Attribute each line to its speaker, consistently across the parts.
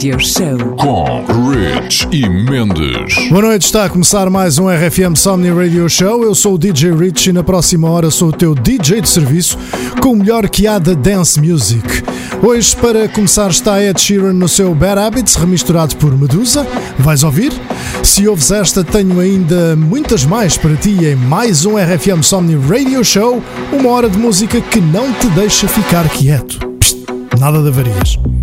Speaker 1: Radio Show.
Speaker 2: Com Rich e Mendes.
Speaker 3: Boa noite, está a começar mais um RFM Somni Radio Show. Eu sou o DJ Rich e na próxima hora sou o teu DJ de serviço com o melhor que há da dance music. Hoje, para começar, está Ed Sheeran no seu Bad Habits, remisturado por Medusa. Vais ouvir? Se ouves esta, tenho ainda muitas mais para ti em mais um RFM Somni Radio Show, uma hora de música que não te deixa ficar quieto. Psst, nada de avarias.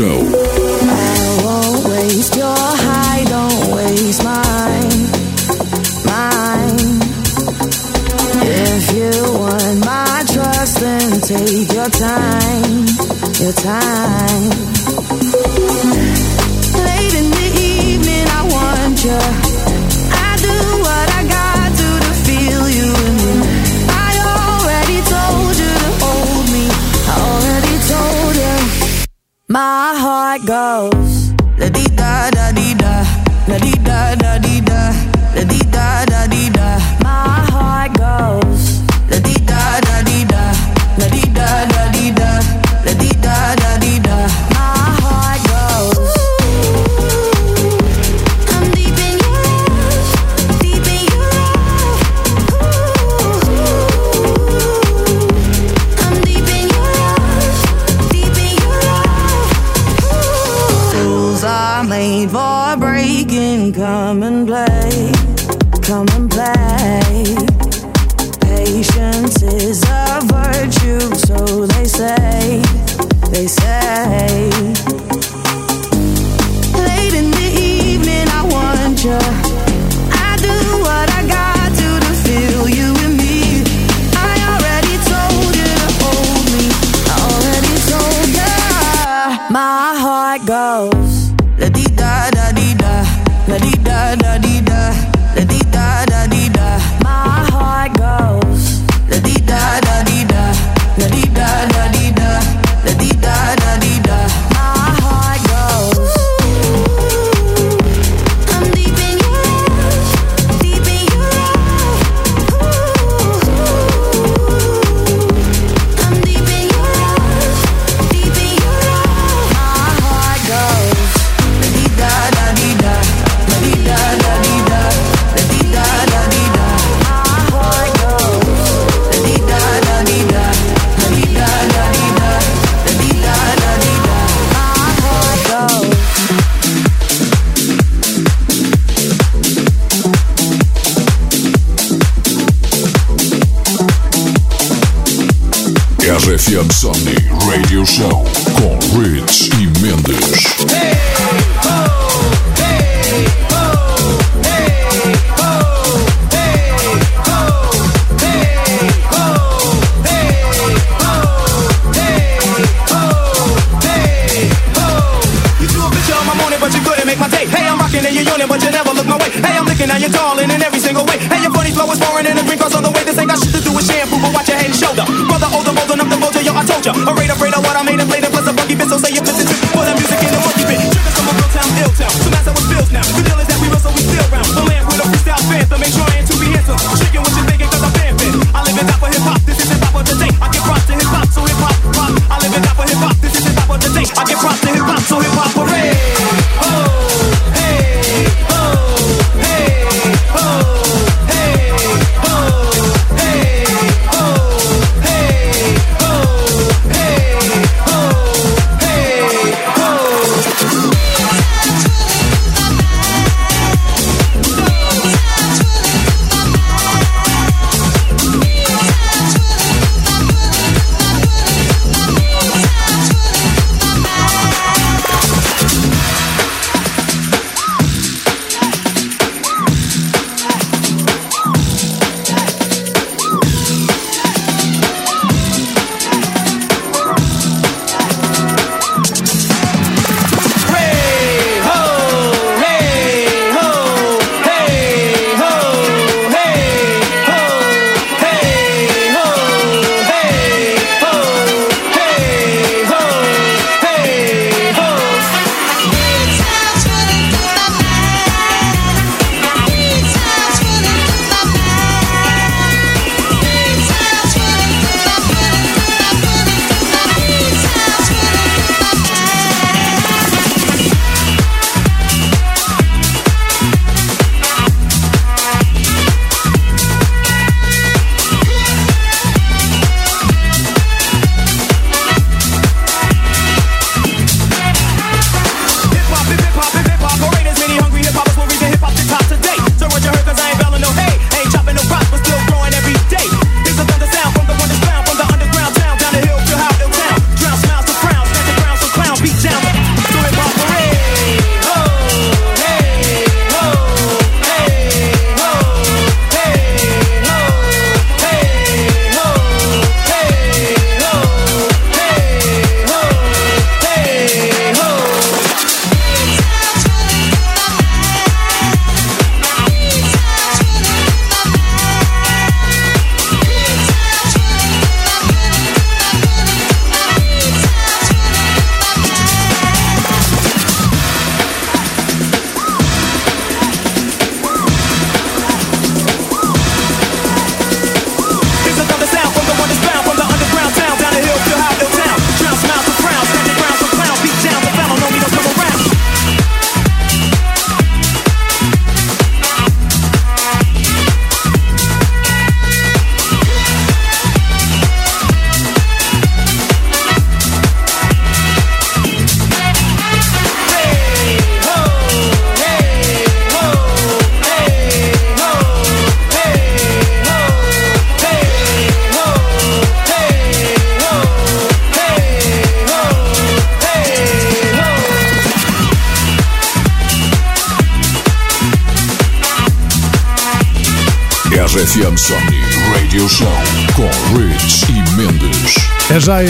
Speaker 4: Show.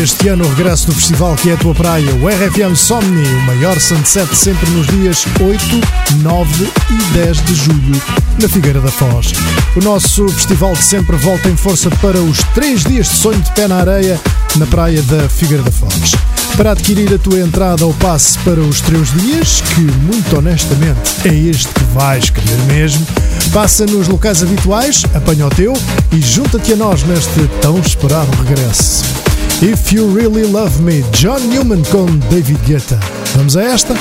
Speaker 3: este ano o regresso do festival que é a tua praia, o RFM Somni, o maior sunset sempre nos dias 8, 9 e 10 de julho, na Figueira da Foz. O nosso festival de sempre volta em força para os 3 dias de sonho de pé na areia, na praia da Figueira da Foz. Para adquirir a tua entrada ou passe para os 3 dias, que muito honestamente é este que vais querer mesmo, passa nos locais habituais, apanha o teu e junta-te a nós neste tão esperado regresso. If You Really Love Me, John Newman com David Guetta. Vamos a esta?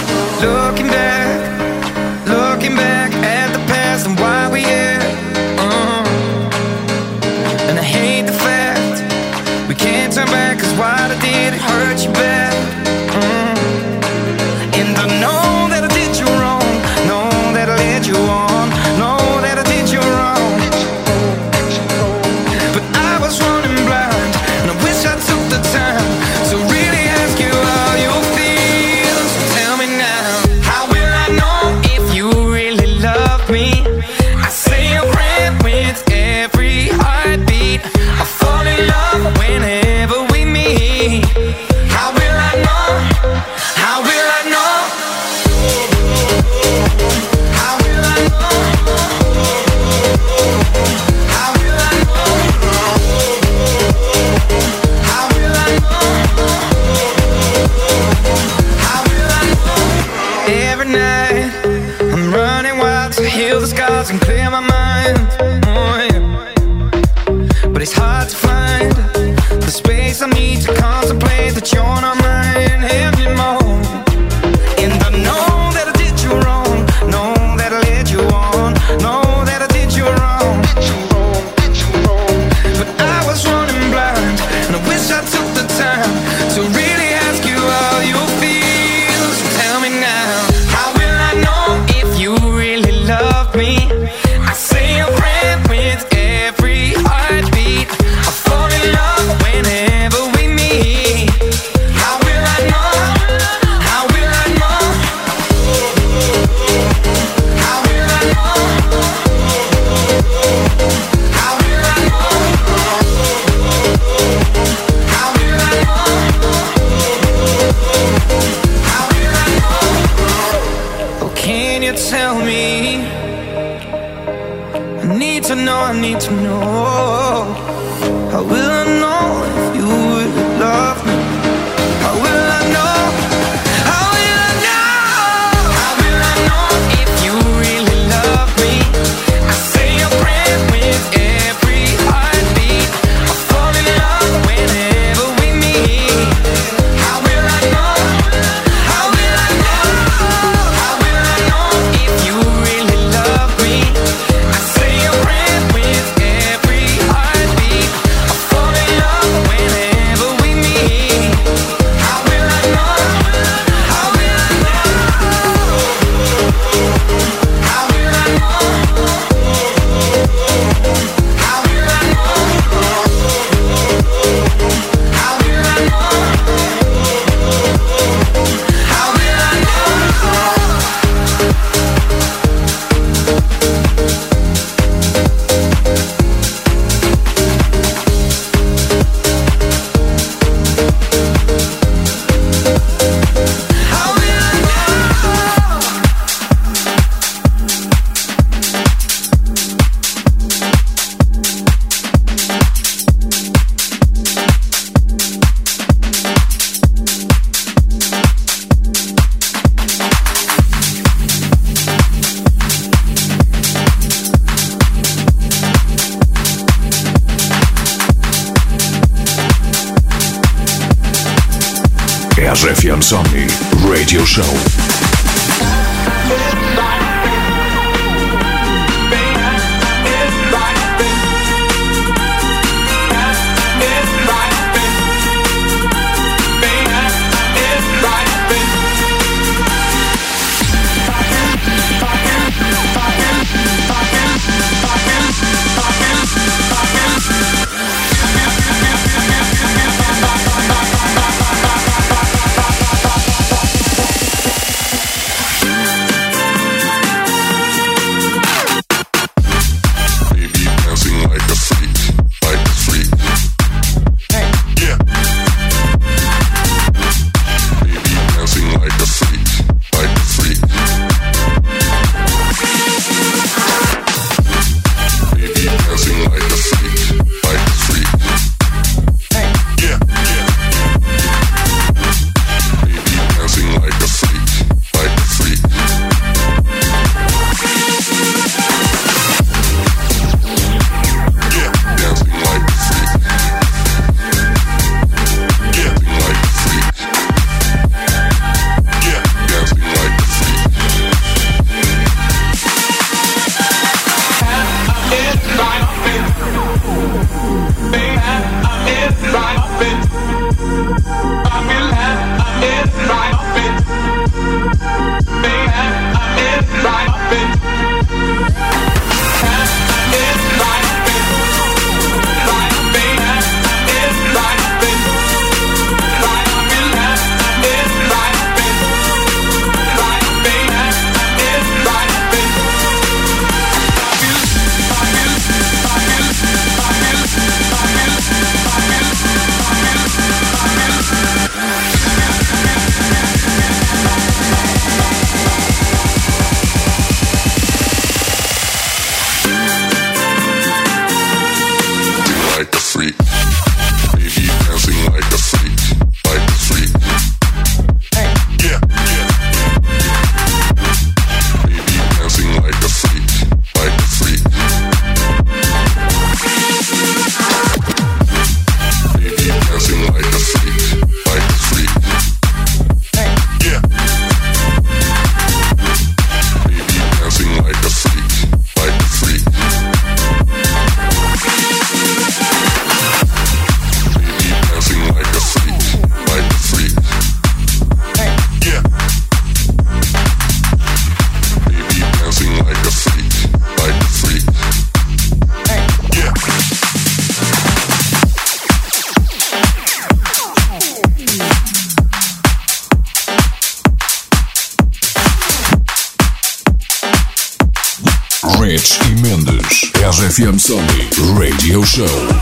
Speaker 2: Show.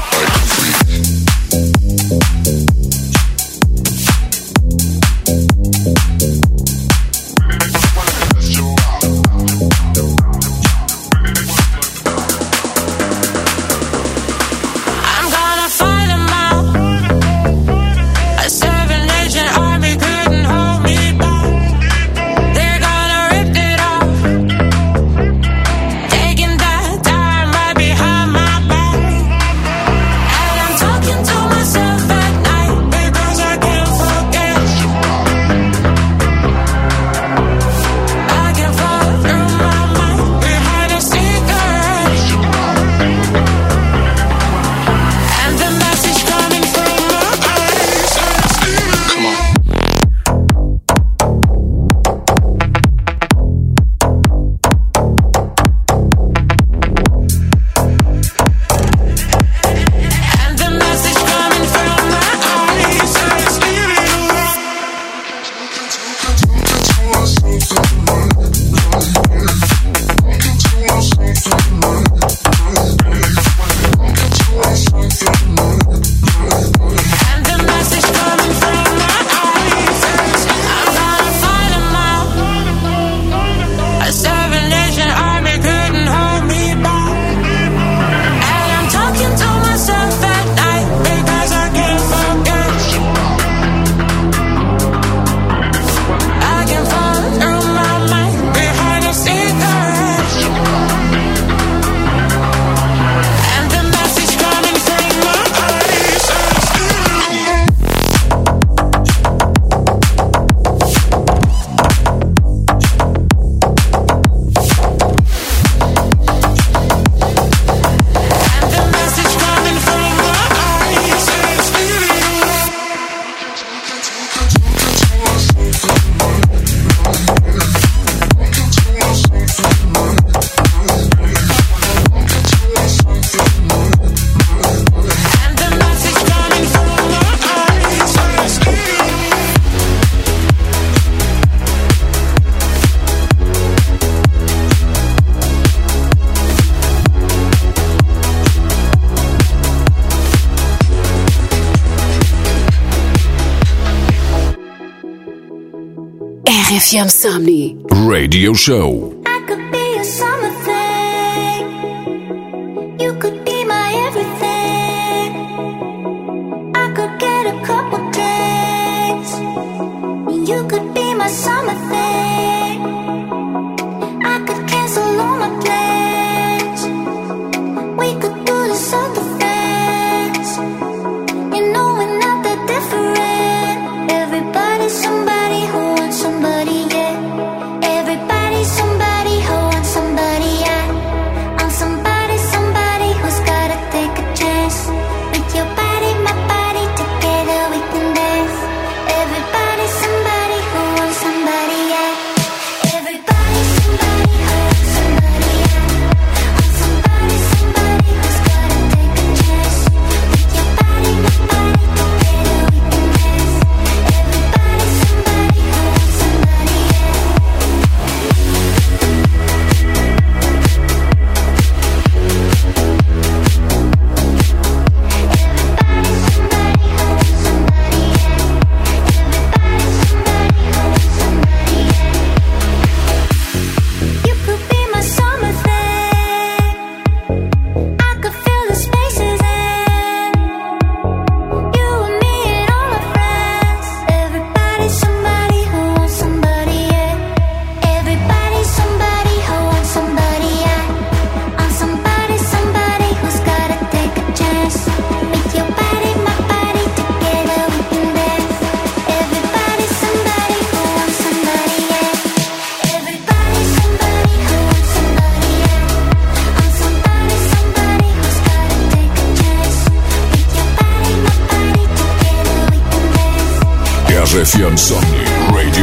Speaker 2: RFM Somnii. Radio Show.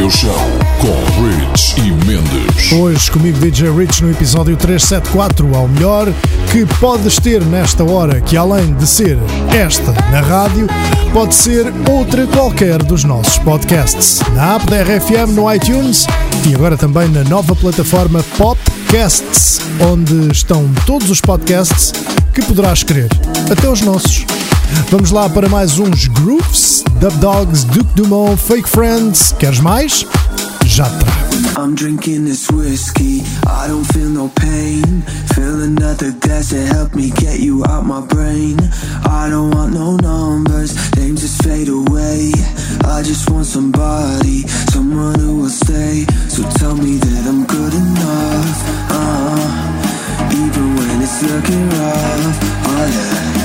Speaker 2: Radio Show. com Rich e Mendes.
Speaker 3: Hoje comigo DJ Rich no episódio 374 ao melhor que podes ter nesta hora, que além de ser esta na rádio, pode ser outra qualquer dos nossos podcasts. Na app da RFM no iTunes e agora também na nova plataforma Podcasts, onde estão todos os podcasts que poderás querer, até os nossos. Vamos lá para mais uns Grooves, Dub Dogs, Duke Dumont, Fake Friends. Queres mais? Já trago.
Speaker 5: I'm drinking this whiskey, I don't feel no pain. Fill another glass to help me get you out my brain. I don't want no numbers, names just fade away. I just want somebody, someone who will stay. So tell me that I'm good enough. Uh, even when it's looking rough. Oh yeah,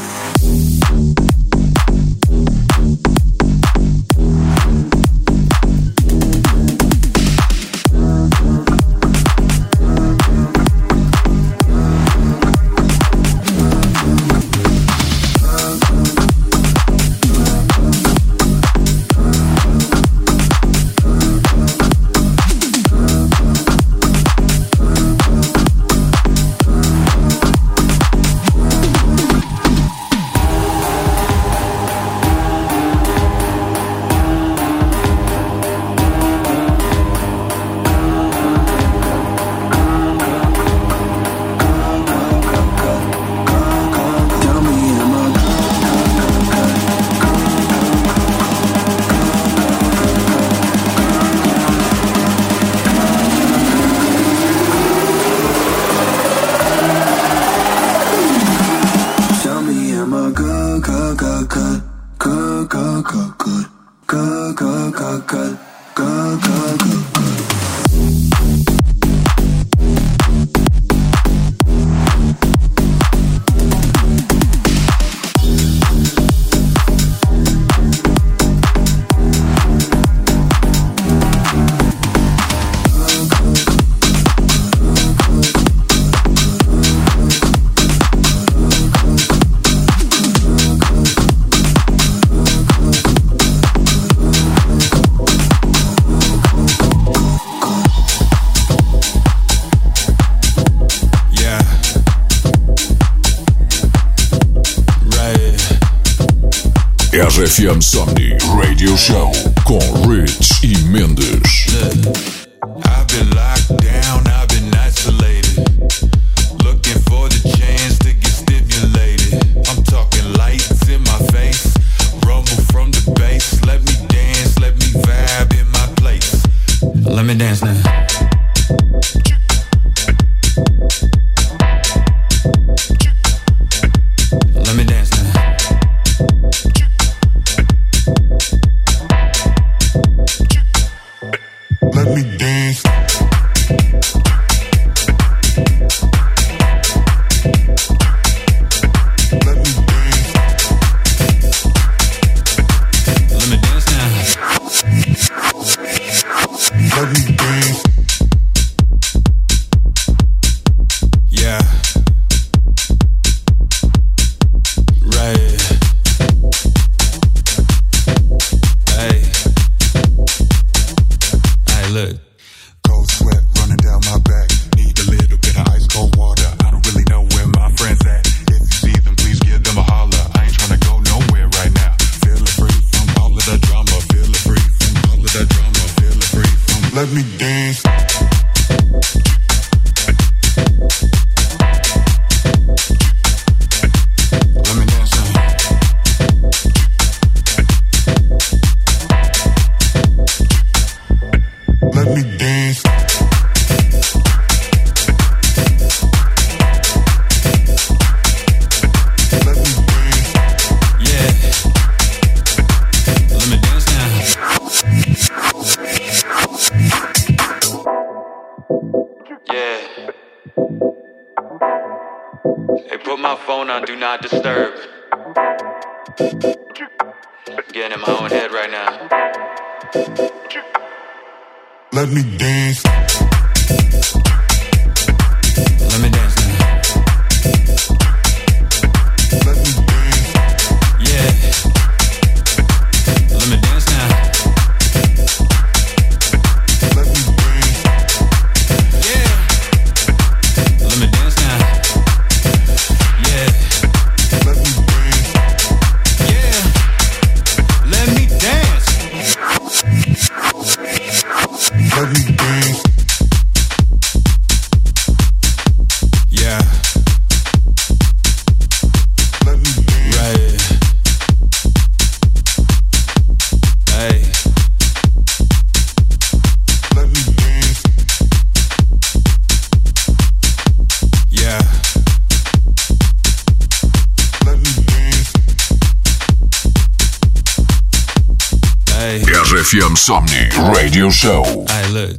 Speaker 2: FM Somnii Radio Show.
Speaker 6: I
Speaker 7: look.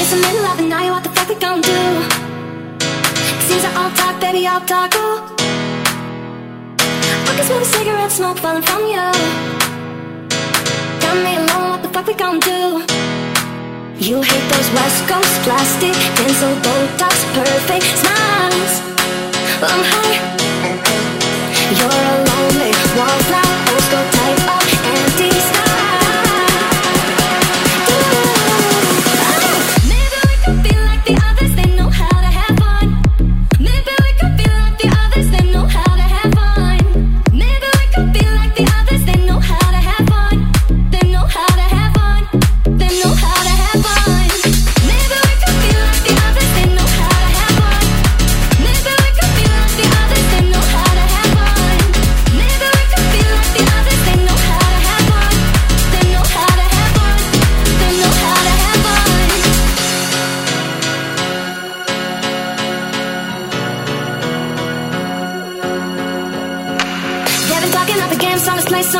Speaker 8: It's the middle of the night, what the fuck we gonna do? Seems I all talk, baby, all talk, ooh I can smell the cigarette smoke falling from you Got me alone, what the fuck we gonna do? You hate those West Coast plastic, pencil, Botox, perfect smiles I'm high. You're alive.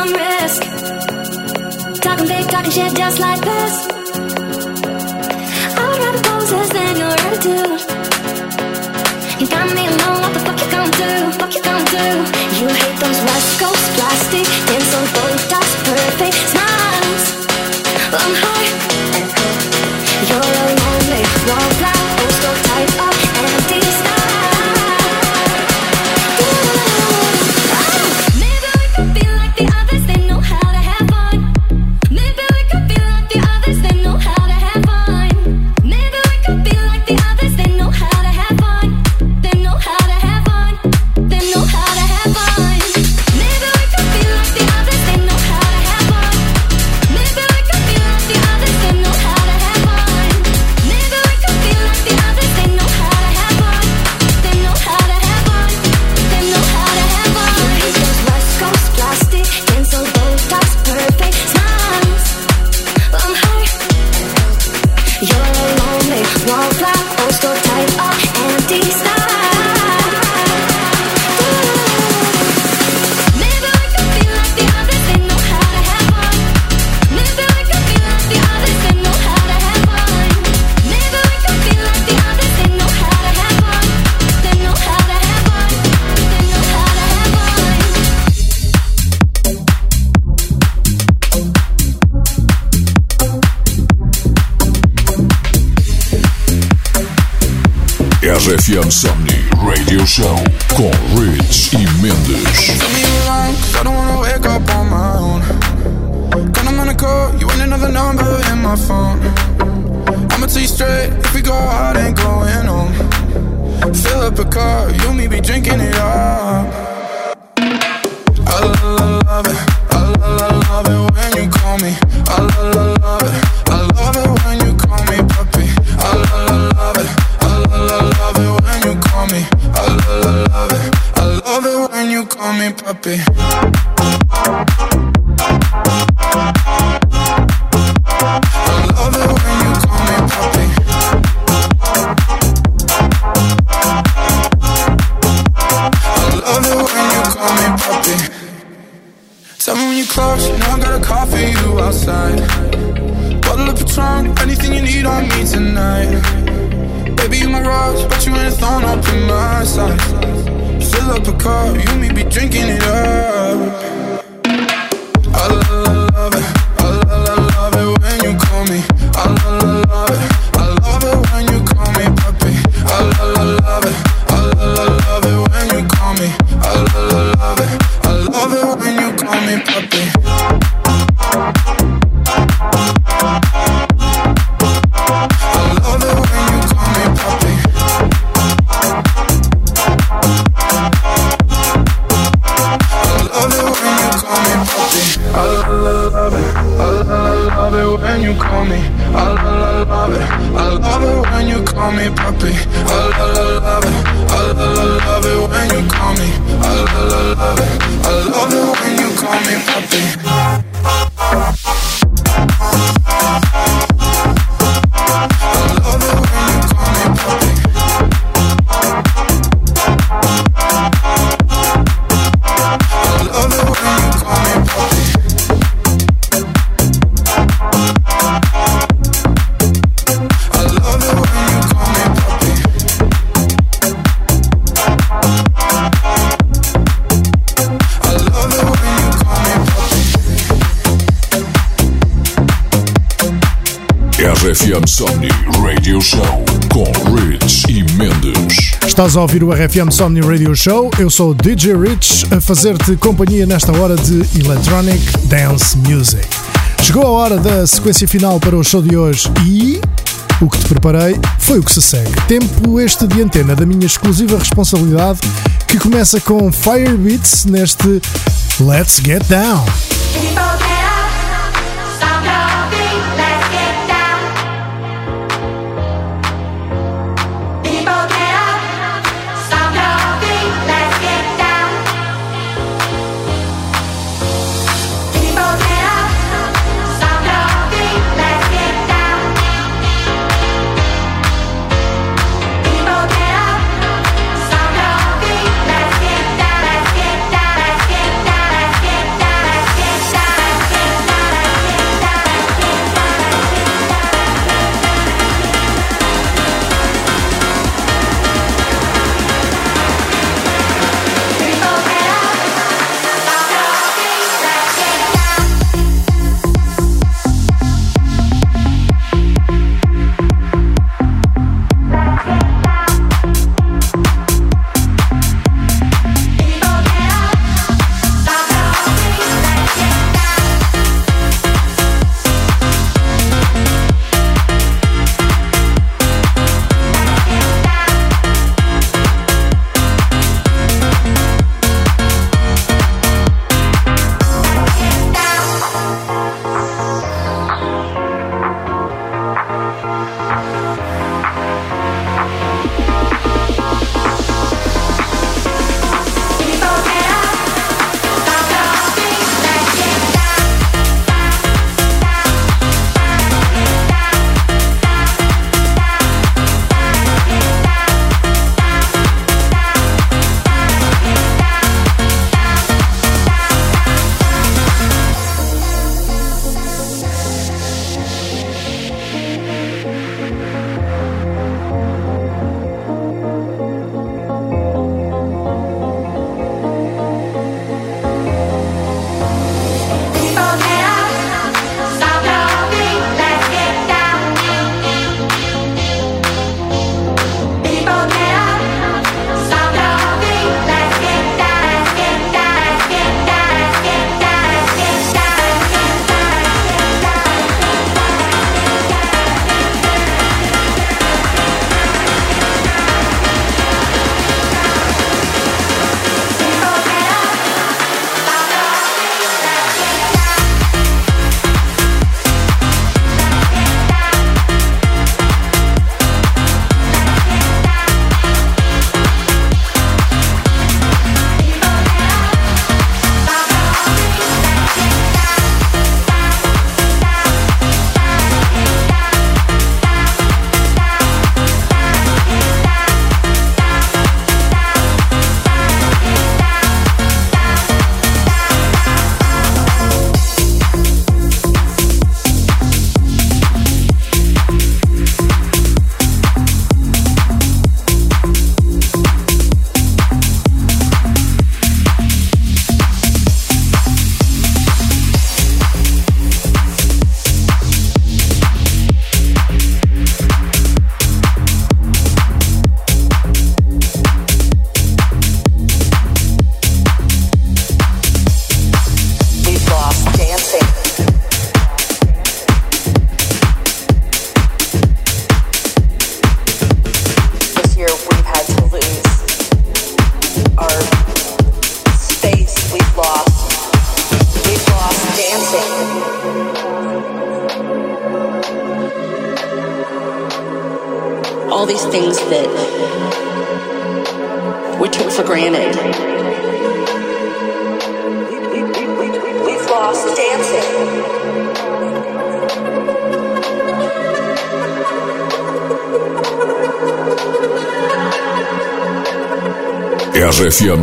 Speaker 8: some risk. Talking big, talking shit just like this. I would rather poses than your attitude. You got me alone, what the fuck you gonna do? Fuck you gonna do? You hate those West Coast plastic.
Speaker 2: RFM Somnii Radio Show com Rich e Mendes.
Speaker 9: On call in. I'ma Straight, if we go out, ain't going home. Fill up a car, you me be drinking it up. I love, it, I love, it when you call me. I love it. happy.
Speaker 3: Estás a ouvir o RFM Somni Radio Show. Eu sou DJ Rich a fazer-te companhia nesta hora de Electronic Dance Music. Chegou a hora da sequência final para o show de hoje e o que te preparei foi o que se segue. Tempo este de antena da minha exclusiva responsabilidade que começa com Fire Beats neste Let's Get Down.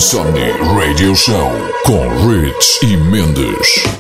Speaker 10: Insomni Radio Show com Rich e Mendes.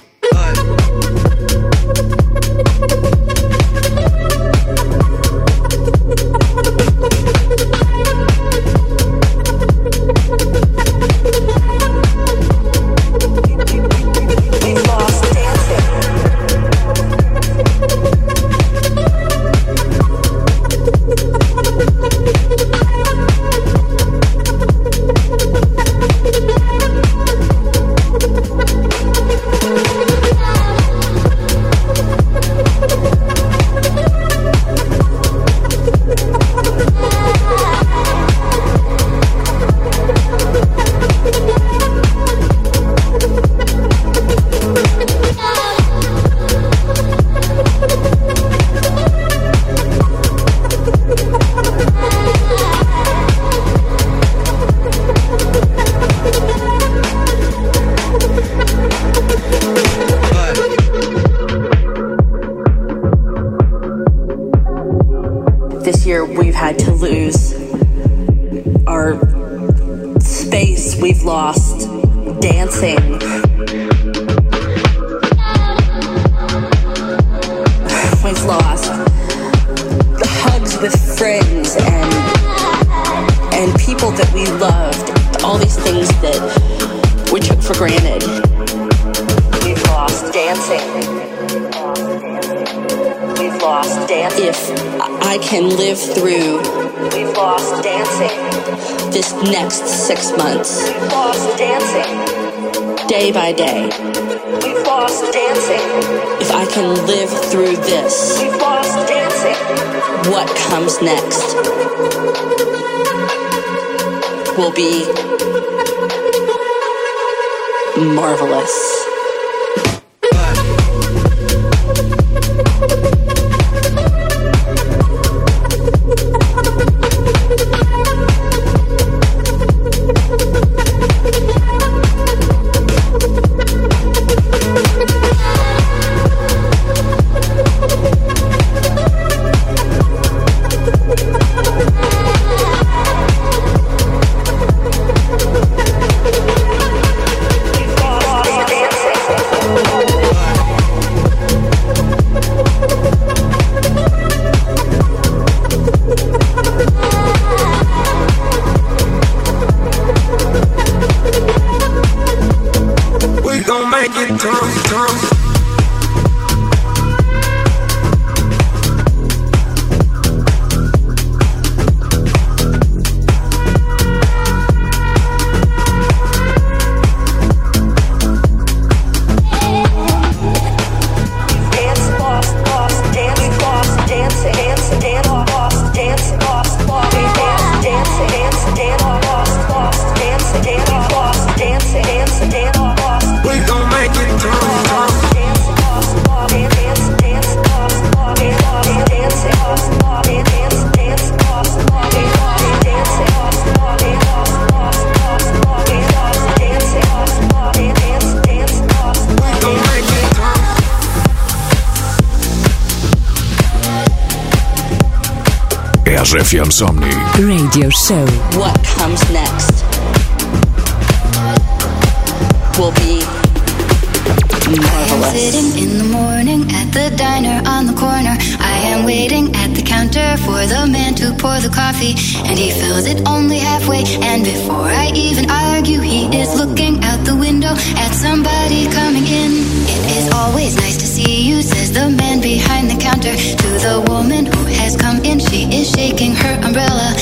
Speaker 11: at somebody coming in. It is always nice to see you, says the man behind the counter to the woman who has come in. She is shaking her umbrella.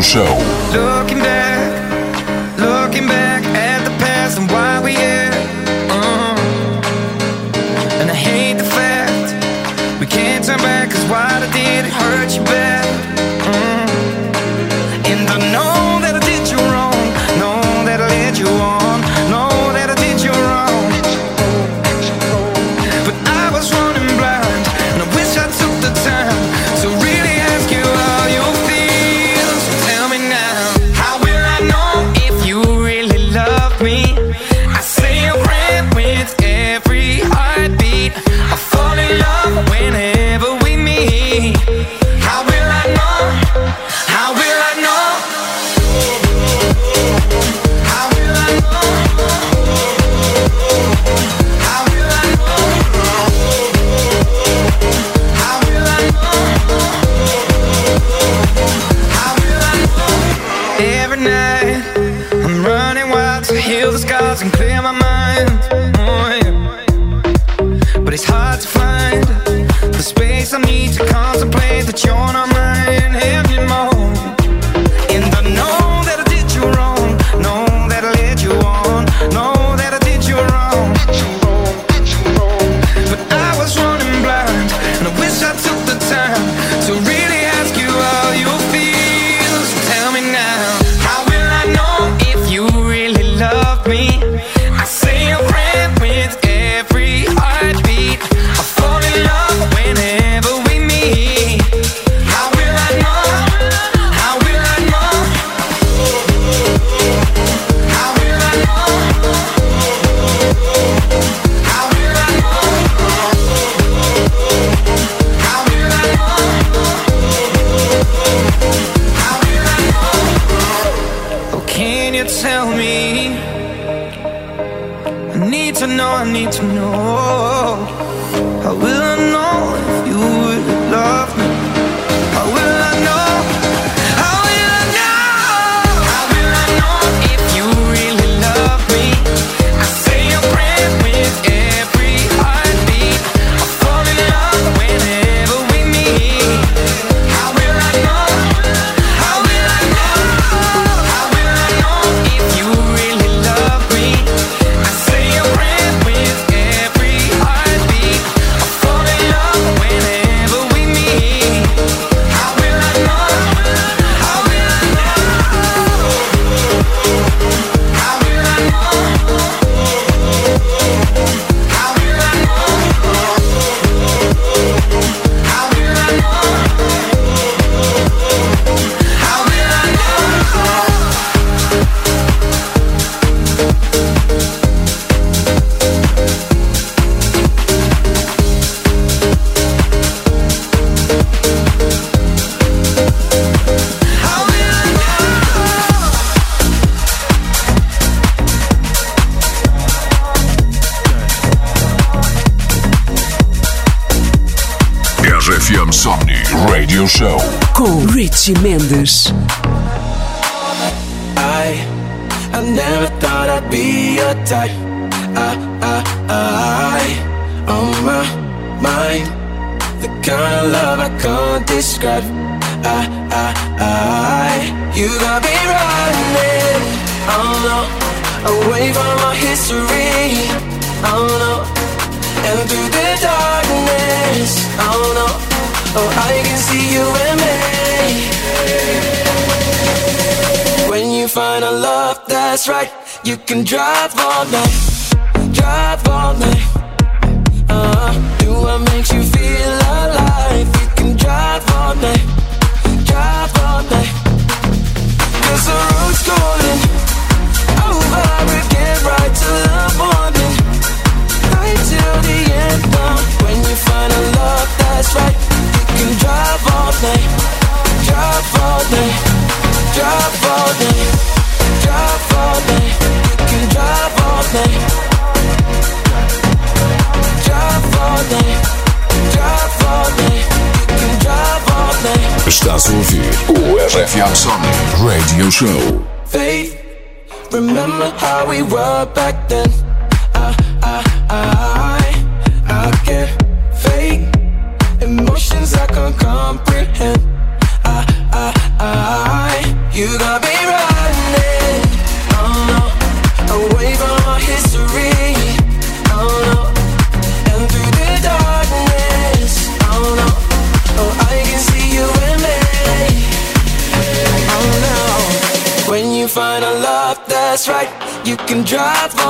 Speaker 2: Show. Radio Show
Speaker 1: com Richie Mendes.
Speaker 12: I, I never thought I'd be a type. I, I, I, on my mind, the kind of love I can't describe. I, I, I, you got me running. Oh no, away from my history. Oh no, and through the darkness. Oh no. I can see you and me. When you find a love that's right, you can drive all night, drive all night. Uh-huh. Do what makes you feel alive. You can drive all night, drive all the road's right till morning, till the end. When you find a love that's right can drive all drive all drive all drive all. We can drive all drive all drive all.
Speaker 2: Estás a ouvir o RFM Somnii Radio Show.
Speaker 12: Faith, remember how we were back then. I, I, I. things I can't comprehend. I, I, I, you got me running. Oh no, away from our history. Oh no, and through the darkness. Oh no, oh I can see you in me. Oh no, when you find a love that's right, you can drive.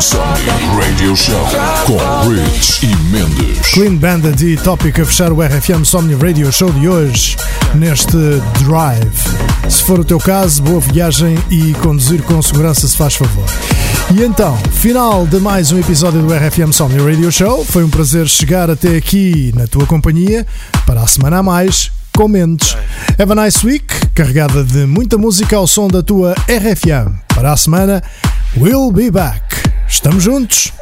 Speaker 2: Somni Radio Show com Rich e Mendes.
Speaker 3: Clean Bandit e Tópico a fechar o RFM Somni Radio Show de hoje neste Drive. Se for o teu caso, boa viagem e conduzir com segurança se faz favor. E então, final de mais um episódio do RFM Somni Radio Show. Foi um prazer chegar até aqui na tua companhia para a semana a mais com Mendes. Have a nice week, carregada de muita música ao som da tua RFM. Para a semana, we'll be back. Estamos juntos?